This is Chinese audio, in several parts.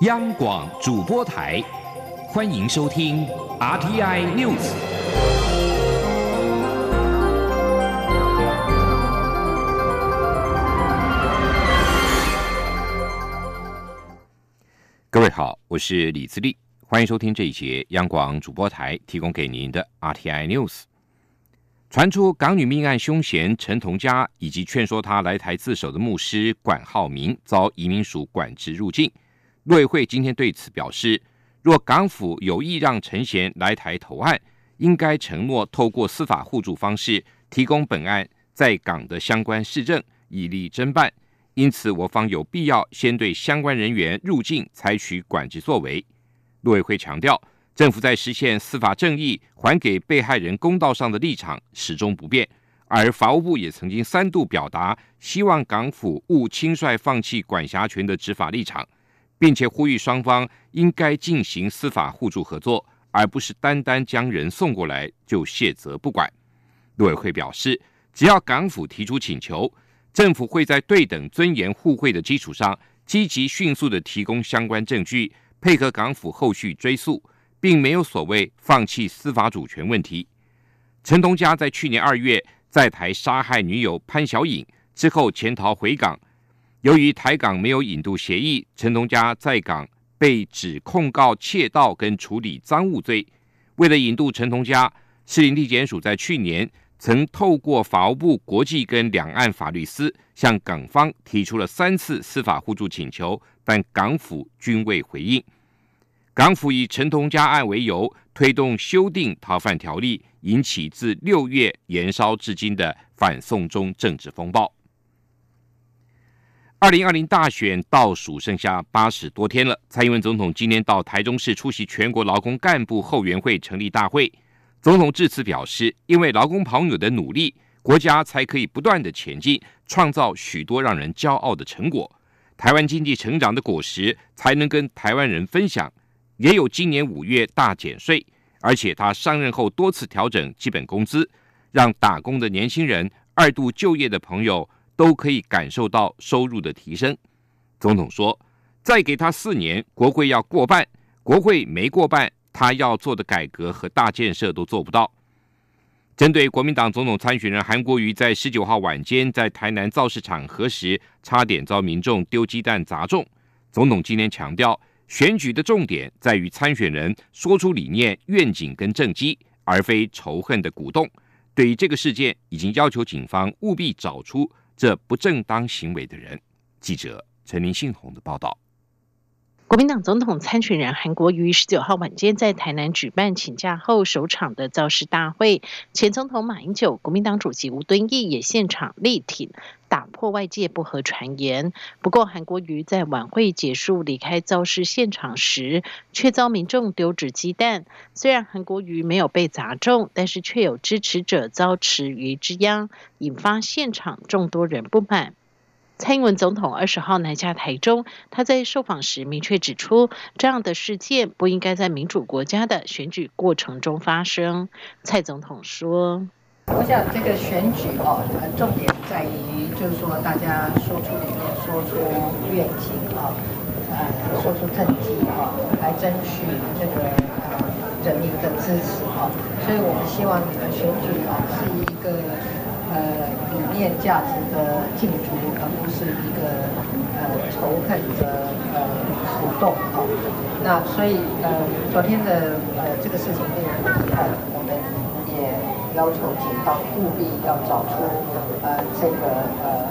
央广主播台，欢迎收听 RTI News。各位好，我是李自立，欢迎收听这一节央广主播台提供给您的 RTI News。传出港女命案凶嫌陈同佳以及劝说他来台自首的牧师管浩明遭移民署管制入境。陆委会今天对此表示，若港府有意让陈贤来台投案，应该承诺透过司法互助方式提供本案在港的相关市政，以利侦办。因此，我方有必要先对相关人员入境采取管制作为。陆委会强调，政府在实现司法正义、还给被害人公道上的立场始终不变，而法务部也曾经三度表达希望港府勿轻率放弃管辖权的执法立场。并且呼吁双方应该进行司法互助合作，而不是单单将人送过来就卸责不管。陆委会表示，只要港府提出请求，政府会在对等、尊严、互惠的基础上，积极迅速的提供相关证据，配合港府后续追诉，并没有所谓放弃司法主权问题。陈同佳在去年二月在台杀害女友潘小颖之后潜逃回港。由于台港没有引渡协议，陈同佳在港被指控告窃盗跟处理赃物罪。为了引渡陈同佳，士林地检署在去年曾透过法务部国际跟两岸法律司向港方提出了三次司法互助请求，但港府均未回应。港府以陈同佳案为由推动修订逃犯条例，引起自六月延烧至今的反送中政治风暴。二零二零大选倒数剩下八十多天了。蔡英文总统今天到台中市出席全国劳工干部后援会成立大会。总统致辞表示，因为劳工朋友的努力，国家才可以不断的前进，创造许多让人骄傲的成果。台湾经济成长的果实才能跟台湾人分享。也有今年五月大减税，而且他上任后多次调整基本工资，让打工的年轻人、二度就业的朋友。都可以感受到收入的提升。总统说：“再给他四年，国会要过半，国会没过半，他要做的改革和大建设都做不到。”针对国民党总统参选人韩国瑜在十九号晚间在台南造势场合时，差点遭民众丢鸡蛋砸中，总统今天强调，选举的重点在于参选人说出理念、愿景跟政绩，而非仇恨的鼓动。对于这个事件，已经要求警方务必找出。这不正当行为的人，记者陈林信宏的报道。国民党总统参选人韩国瑜十九号晚间在台南举办请假后首场的造势大会，前总统马英九、国民党主席吴敦义也现场力挺，打破外界不合传言。不过，韩国瑜在晚会结束离开造势现场时，却遭民众丢掷鸡蛋。虽然韩国瑜没有被砸中，但是却有支持者遭池鱼之殃，引发现场众多人不满。蔡英文总统二十号南下台中，他在受访时明确指出，这样的事件不应该在民主国家的选举过程中发生。蔡总统说：“我想这个选举哦，重点在于就是说大家说出理念，说出愿景啊，呃，说出政绩啊，来争取这个呃人民的支持啊。所以我们希望你的选举啊是一个。”呃，理念价值的竞逐，而不是一个呃仇恨的呃活动啊。那所以呃，昨天的呃这个事情令人很遗憾，我们也要求警方务必要找出呃这个呃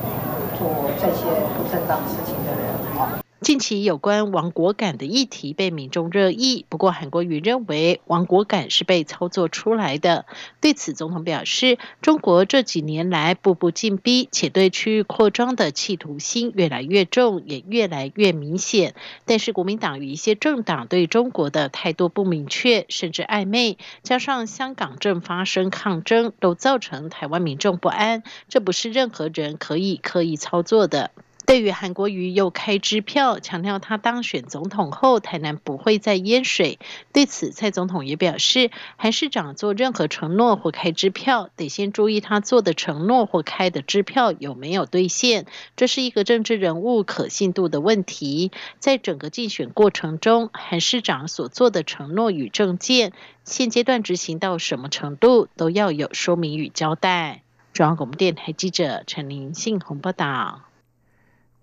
做这些不正当事情的人啊。近期有关亡国感的议题被民众热议，不过韩国瑜认为亡国感是被操作出来的。对此，总统表示，中国这几年来步步进逼，且对区域扩张的企图心越来越重，也越来越明显。但是国民党与一些政党对中国的态度不明确，甚至暧昧，加上香港正发生抗争，都造成台湾民众不安。这不是任何人可以刻意操作的。对于韩国瑜又开支票，强调他当选总统后，台南不会再淹水。对此，蔡总统也表示，韩市长做任何承诺或开支票，得先注意他做的承诺或开的支票有没有兑现，这是一个政治人物可信度的问题。在整个竞选过程中，韩市长所做的承诺与政见，现阶段执行到什么程度，都要有说明与交代。中央广播电台记者陈林信宏报道。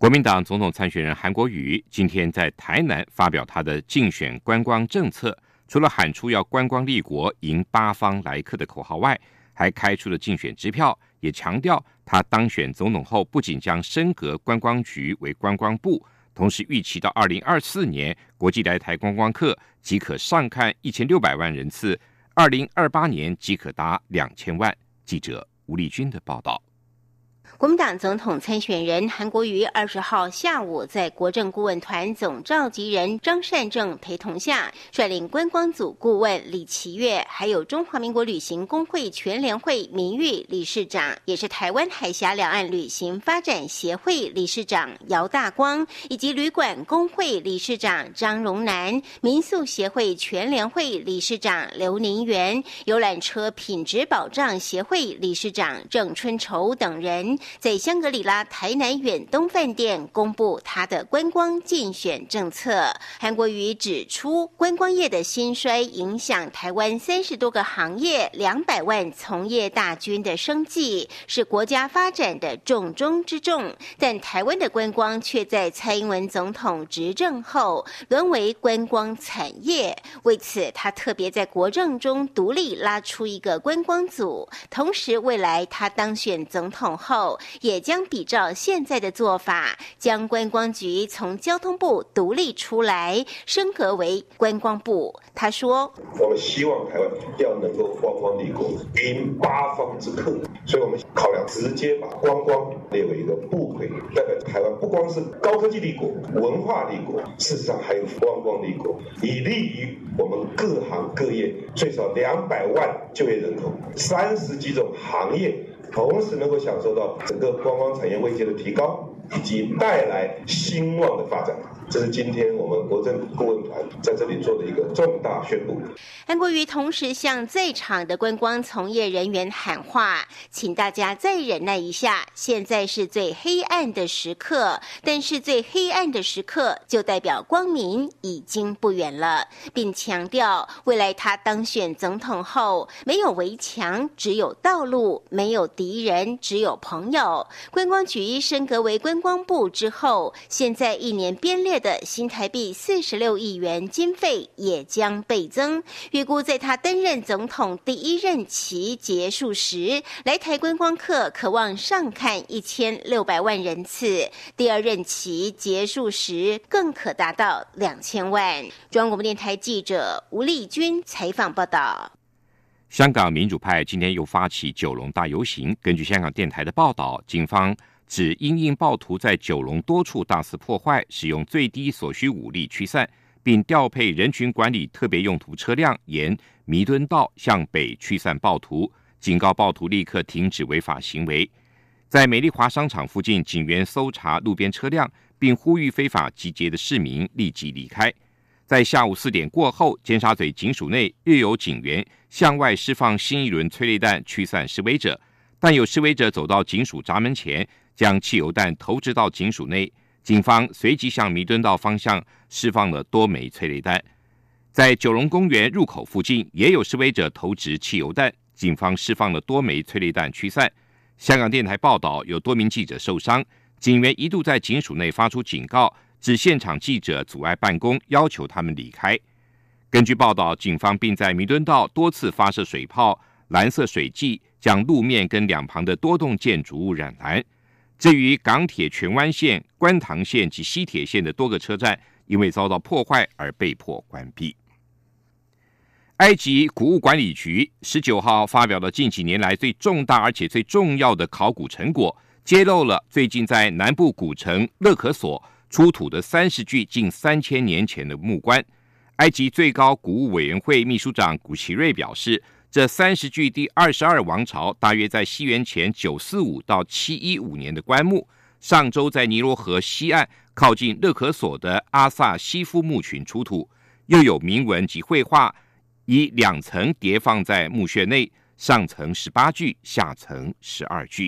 国民党总统参选人韩国瑜今天在台南发表他的竞选观光政策，除了喊出要观光立国、迎八方来客的口号外，还开出了竞选支票，也强调他当选总统后，不仅将升格观光局为观光部，同时预期到二零二四年，国际来台观光客即可上看一千六百万人次，二零二八年即可达两千万。记者吴立军的报道。国民党总统参选人韩国瑜二十号下午在国政顾问团总召集人张善政陪同下，率领观光组顾问李奇岳，还有中华民国旅行工会全联会名誉理事长，也是台湾海峡两岸旅行发展协会理事长姚大光，以及旅馆工会理事长张荣南、民宿协会全联会理事长刘宁元、游览车品质保障协会理事长郑春愁等人。在香格里拉台南远东饭店公布他的观光竞选政策。韩国瑜指出，观光业的兴衰影响台湾三十多个行业、两百万从业大军的生计，是国家发展的重中之重。但台湾的观光却在蔡英文总统执政后沦为观光产业。为此，他特别在国政中独立拉出一个观光组。同时，未来他当选总统后，也将比照现在的做法，将观光局从交通部独立出来，升格为观光部。他说：“我们希望台湾要能够观光立国，迎八方之客，所以我们考量直接把观光列为一个部会，代表台湾不光是高科技立国、文化立国，事实上还有观光立国，以利于我们各行各业最少两百万就业人口，三十几种行业。”同时能够享受到整个观光产业位阶的提高，以及带来兴旺的发展。这是今天我们国政顾问团在这里做的一个重大宣布。韩国瑜同时向在场的观光从业人员喊话，请大家再忍耐一下，现在是最黑暗的时刻，但是最黑暗的时刻就代表光明已经不远了，并强调未来他当选总统后，没有围墙，只有道路；没有敌人，只有朋友。观光局升格为观光部之后，现在一年编列。的新台币四十六亿元经费也将倍增，预估在他担任总统第一任期结束时，来台观光客可望上看一千六百万人次；第二任期结束时，更可达到两千万。中央广播电台记者吴丽君采访报道。香港民主派今天又发起九龙大游行，根据香港电台的报道，警方。指因应暴徒在九龙多处大肆破坏，使用最低所需武力驱散，并调配人群管理特别用途车辆沿弥敦道向北驱散暴徒，警告暴徒立刻停止违法行为。在美丽华商场附近，警员搜查路边车辆，并呼吁非法集结的市民立即离开。在下午四点过后，尖沙咀警署内又有警员向外释放新一轮催泪弹驱散示威者，但有示威者走到警署闸门前。将汽油弹投掷到警署内，警方随即向弥敦道方向释放了多枚催泪弹。在九龙公园入口附近，也有示威者投掷汽油弹，警方释放了多枚催泪弹驱散。香港电台报道，有多名记者受伤，警员一度在警署内发出警告，指现场记者阻碍办公，要求他们离开。根据报道，警方并在弥敦道多次发射水炮、蓝色水剂，将路面跟两旁的多栋建筑物染蓝。至于港铁荃湾线、观塘线及西铁线的多个车站，因为遭到破坏而被迫关闭。埃及古物管理局十九号发表了近几年来最重大而且最重要的考古成果，揭露了最近在南部古城勒可索出土的三十具近三千年前的木棺。埃及最高古物委员会秘书长古奇瑞表示。这三十具第二十二王朝，大约在西元前九四五到七一五年的棺木，上周在尼罗河西岸靠近勒可索的阿萨西夫墓群出土，又有铭文及绘画，以两层叠放在墓穴内，上层十八具，下层十二具。